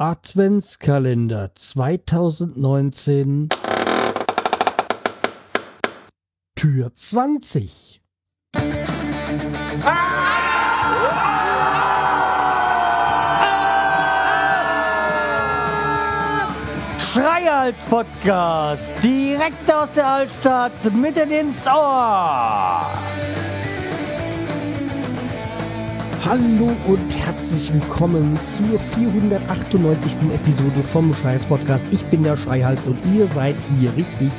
Adventskalender 2019 Tür 20. Schreihals Podcast, direkt aus der Altstadt, mitten ins Ohr. Hallo und herzlich willkommen zur 498. Episode vom Schreihals Podcast. Ich bin der Schreihals und ihr seid hier richtig.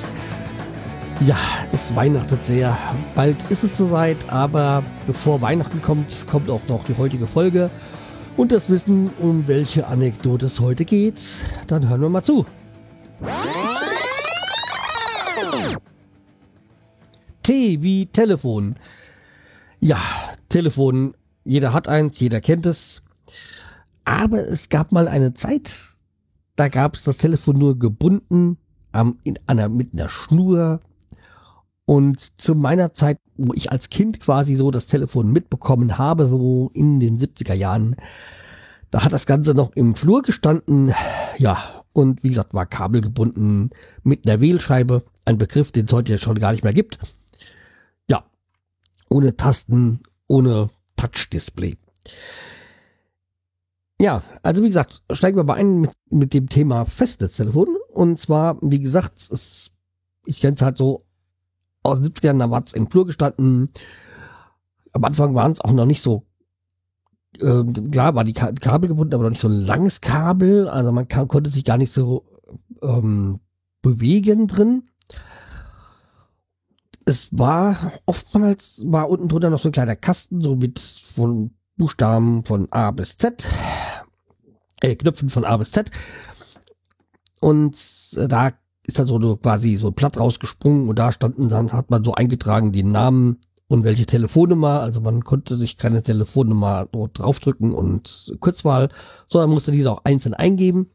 Ja, es weihnachtet sehr. Bald ist es soweit, aber bevor Weihnachten kommt, kommt auch noch die heutige Folge. Und das Wissen, um welche Anekdote es heute geht, dann hören wir mal zu. T wie Telefon. Ja, Telefon. Jeder hat eins, jeder kennt es. Aber es gab mal eine Zeit, da gab es das Telefon nur gebunden am, in einer, mit einer Schnur. Und zu meiner Zeit, wo ich als Kind quasi so das Telefon mitbekommen habe, so in den 70er Jahren, da hat das Ganze noch im Flur gestanden. Ja, und wie gesagt, war kabelgebunden mit einer Wählscheibe. Ein Begriff, den es heute schon gar nicht mehr gibt. Ja, ohne Tasten, ohne Touch-Display. Ja, also wie gesagt, steigen wir mal ein mit, mit dem Thema Festnetztelefon. Und zwar, wie gesagt, es, ich kenne es halt so aus den 70ern, da war es im Flur gestanden. Am Anfang waren es auch noch nicht so äh, klar war die Kabel gebunden, aber noch nicht so ein langes Kabel. Also man kann, konnte sich gar nicht so ähm, bewegen drin. Es war oftmals war unten drunter noch so ein kleiner Kasten, so mit von Buchstaben von A bis Z, äh, Knöpfen von A bis Z. Und äh, da ist dann so quasi so ein Blatt rausgesprungen und da standen dann, hat man so eingetragen den Namen und welche Telefonnummer. Also man konnte sich keine Telefonnummer dort draufdrücken und Kurzwahl, sondern musste diese auch einzeln eingeben.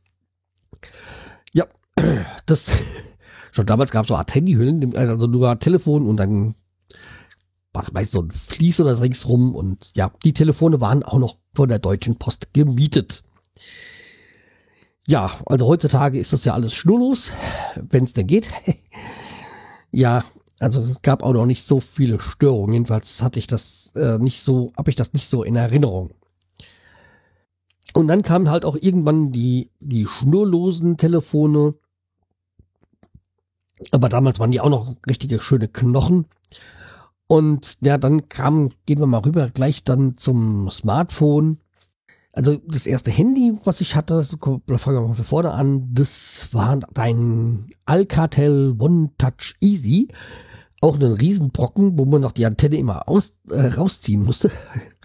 Ja, das schon damals gab es so Art Handyhüllen, also nur Telefon und dann was meist so ein Fließ oder ringsrum und ja, die Telefone waren auch noch von der Deutschen Post gemietet. Ja, also heutzutage ist das ja alles schnurlos, wenn es denn geht. ja, also es gab auch noch nicht so viele Störungen. Jedenfalls hatte ich das äh, nicht so, habe ich das nicht so in Erinnerung. Und dann kamen halt auch irgendwann die, die schnurlosen Telefone. Aber damals waren die auch noch richtige schöne Knochen. Und ja, dann kam, gehen wir mal rüber, gleich dann zum Smartphone. Also das erste Handy, was ich hatte, fangen wir mal von vorne an, das war dein Alcatel One Touch Easy. Auch ein Riesenbrocken, wo man noch die Antenne immer aus, äh, rausziehen musste.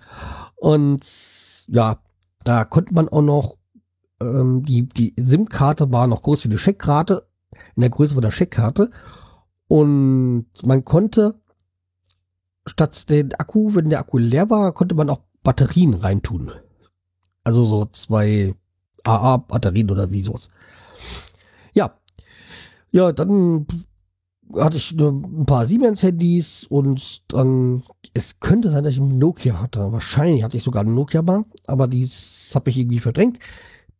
Und ja, da konnte man auch noch, ähm, die, die SIM-Karte war noch groß wie eine Scheckkarte, in der Größe von der Scheckkarte. Und man konnte statt den Akku, wenn der Akku leer war, konnte man auch Batterien reintun. Also so zwei AA-Batterien oder wie sowas. Ja. Ja, dann hatte ich ein paar Siemens-Handys und dann, es könnte sein, dass ich einen Nokia hatte. Wahrscheinlich hatte ich sogar einen Nokia mal, aber dies habe ich irgendwie verdrängt,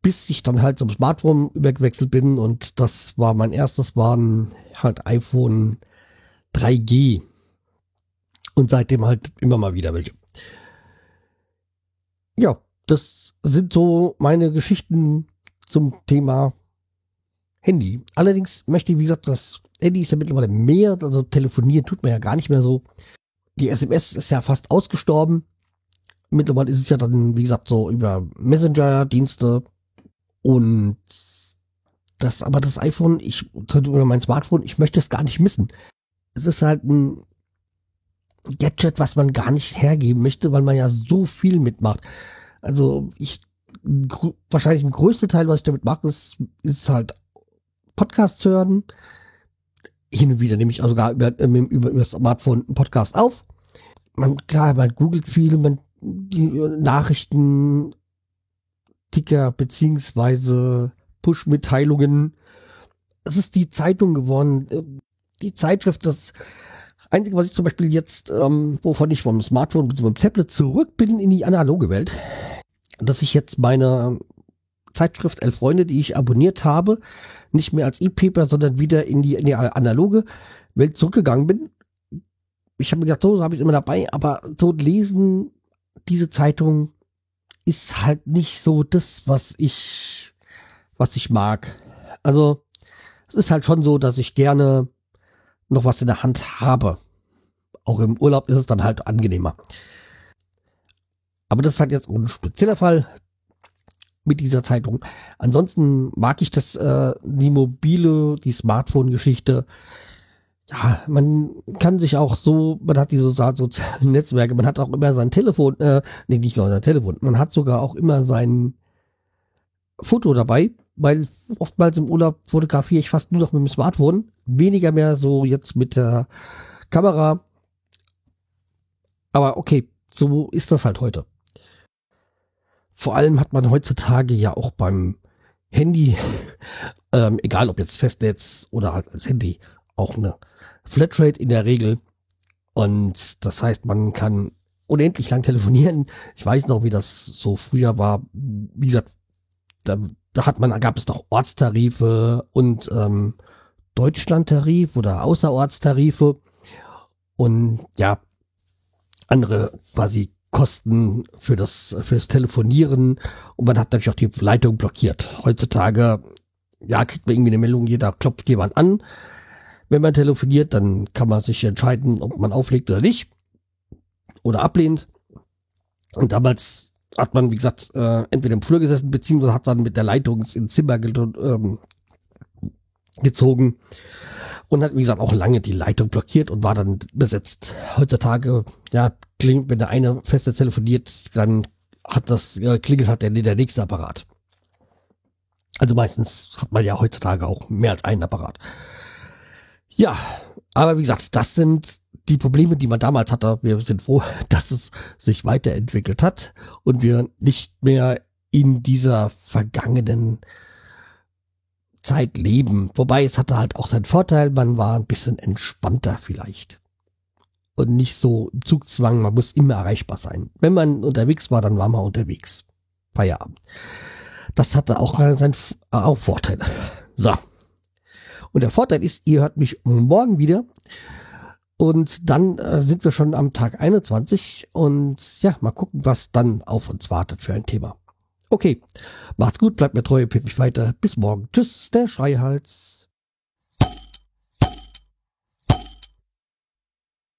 bis ich dann halt zum Smartphone übergewechselt bin und das war mein erstes, waren halt iPhone 3G. Und seitdem halt immer mal wieder welche. Ja, das sind so meine Geschichten zum Thema Handy. Allerdings möchte ich, wie gesagt, das Handy ist ja mittlerweile mehr, also telefonieren tut man ja gar nicht mehr so. Die SMS ist ja fast ausgestorben. Mittlerweile ist es ja dann, wie gesagt, so über Messenger-Dienste und das, aber das iPhone, ich, oder mein Smartphone, ich möchte es gar nicht missen. Es ist halt ein Gadget, was man gar nicht hergeben möchte, weil man ja so viel mitmacht. Also ich wahrscheinlich ein größter Teil, was ich damit mache, ist, ist halt Podcasts hören. Hin und wieder nehme ich auch sogar über, über, über das Smartphone einen Podcast auf. Man, klar, man googelt viel, man die Nachrichten, Ticker beziehungsweise Push-Mitteilungen. Es ist die Zeitung geworden, die Zeitschrift, das Einzige, was ich zum Beispiel jetzt, ähm, wovon ich vom Smartphone bzw. vom Tablet zurück bin in die analoge Welt, dass ich jetzt meine Zeitschrift Elf Freunde, die ich abonniert habe, nicht mehr als E-Paper, sondern wieder in die, in die analoge Welt zurückgegangen bin. Ich habe mir gedacht, so habe ich immer dabei, aber so lesen diese Zeitung ist halt nicht so das, was ich, was ich mag. Also es ist halt schon so, dass ich gerne noch was in der Hand habe. Auch im Urlaub ist es dann halt angenehmer. Aber das ist halt jetzt ein spezieller Fall mit dieser Zeitung. Ansonsten mag ich das, äh, die mobile, die Smartphone-Geschichte. Ja, man kann sich auch so, man hat diese sozialen Netzwerke, man hat auch immer sein Telefon, äh, nee, nicht nur sein Telefon, man hat sogar auch immer sein Foto dabei, weil oftmals im Urlaub fotografiere ich fast nur noch mit dem Smartphone, weniger mehr so jetzt mit der Kamera. Aber okay, so ist das halt heute. Vor allem hat man heutzutage ja auch beim Handy, ähm, egal ob jetzt Festnetz oder halt als Handy, auch eine Flatrate in der Regel. Und das heißt, man kann unendlich lang telefonieren. Ich weiß noch, wie das so früher war. Wie gesagt, da, da hat man, gab es noch Ortstarife und ähm, Deutschlandtarif oder Außerortstarife und ja, andere quasi Kosten für das, fürs Telefonieren und man hat natürlich auch die Leitung blockiert. Heutzutage, ja, kriegt man irgendwie eine Meldung, jeder klopft jemand an. Wenn man telefoniert, dann kann man sich entscheiden, ob man auflegt oder nicht. Oder ablehnt. Und damals hat man, wie gesagt, äh, entweder im Flur gesessen, beziehungsweise hat dann mit der Leitung ins Zimmer ge ähm, gezogen und hat, wie gesagt, auch lange die Leitung blockiert und war dann besetzt. Heutzutage, ja, klingt, wenn der eine feste telefoniert, dann hat das, ja, klingelt hat der, der nächste Apparat. Also meistens hat man ja heutzutage auch mehr als einen Apparat. Ja, aber wie gesagt, das sind die Probleme, die man damals hatte. Wir sind froh, dass es sich weiterentwickelt hat und wir nicht mehr in dieser vergangenen Zeit leben. Wobei es hatte halt auch seinen Vorteil, man war ein bisschen entspannter vielleicht. Und nicht so im Zugzwang, man muss immer erreichbar sein. Wenn man unterwegs war, dann war man unterwegs. Feierabend. Das hatte auch seinen auch Vorteile. So. Und der Vorteil ist, ihr hört mich morgen wieder. Und dann äh, sind wir schon am Tag 21 und ja, mal gucken, was dann auf uns wartet für ein Thema. Okay, macht's gut, bleibt mir treu, empfiehlt mich weiter. Bis morgen. Tschüss, der Schreihals.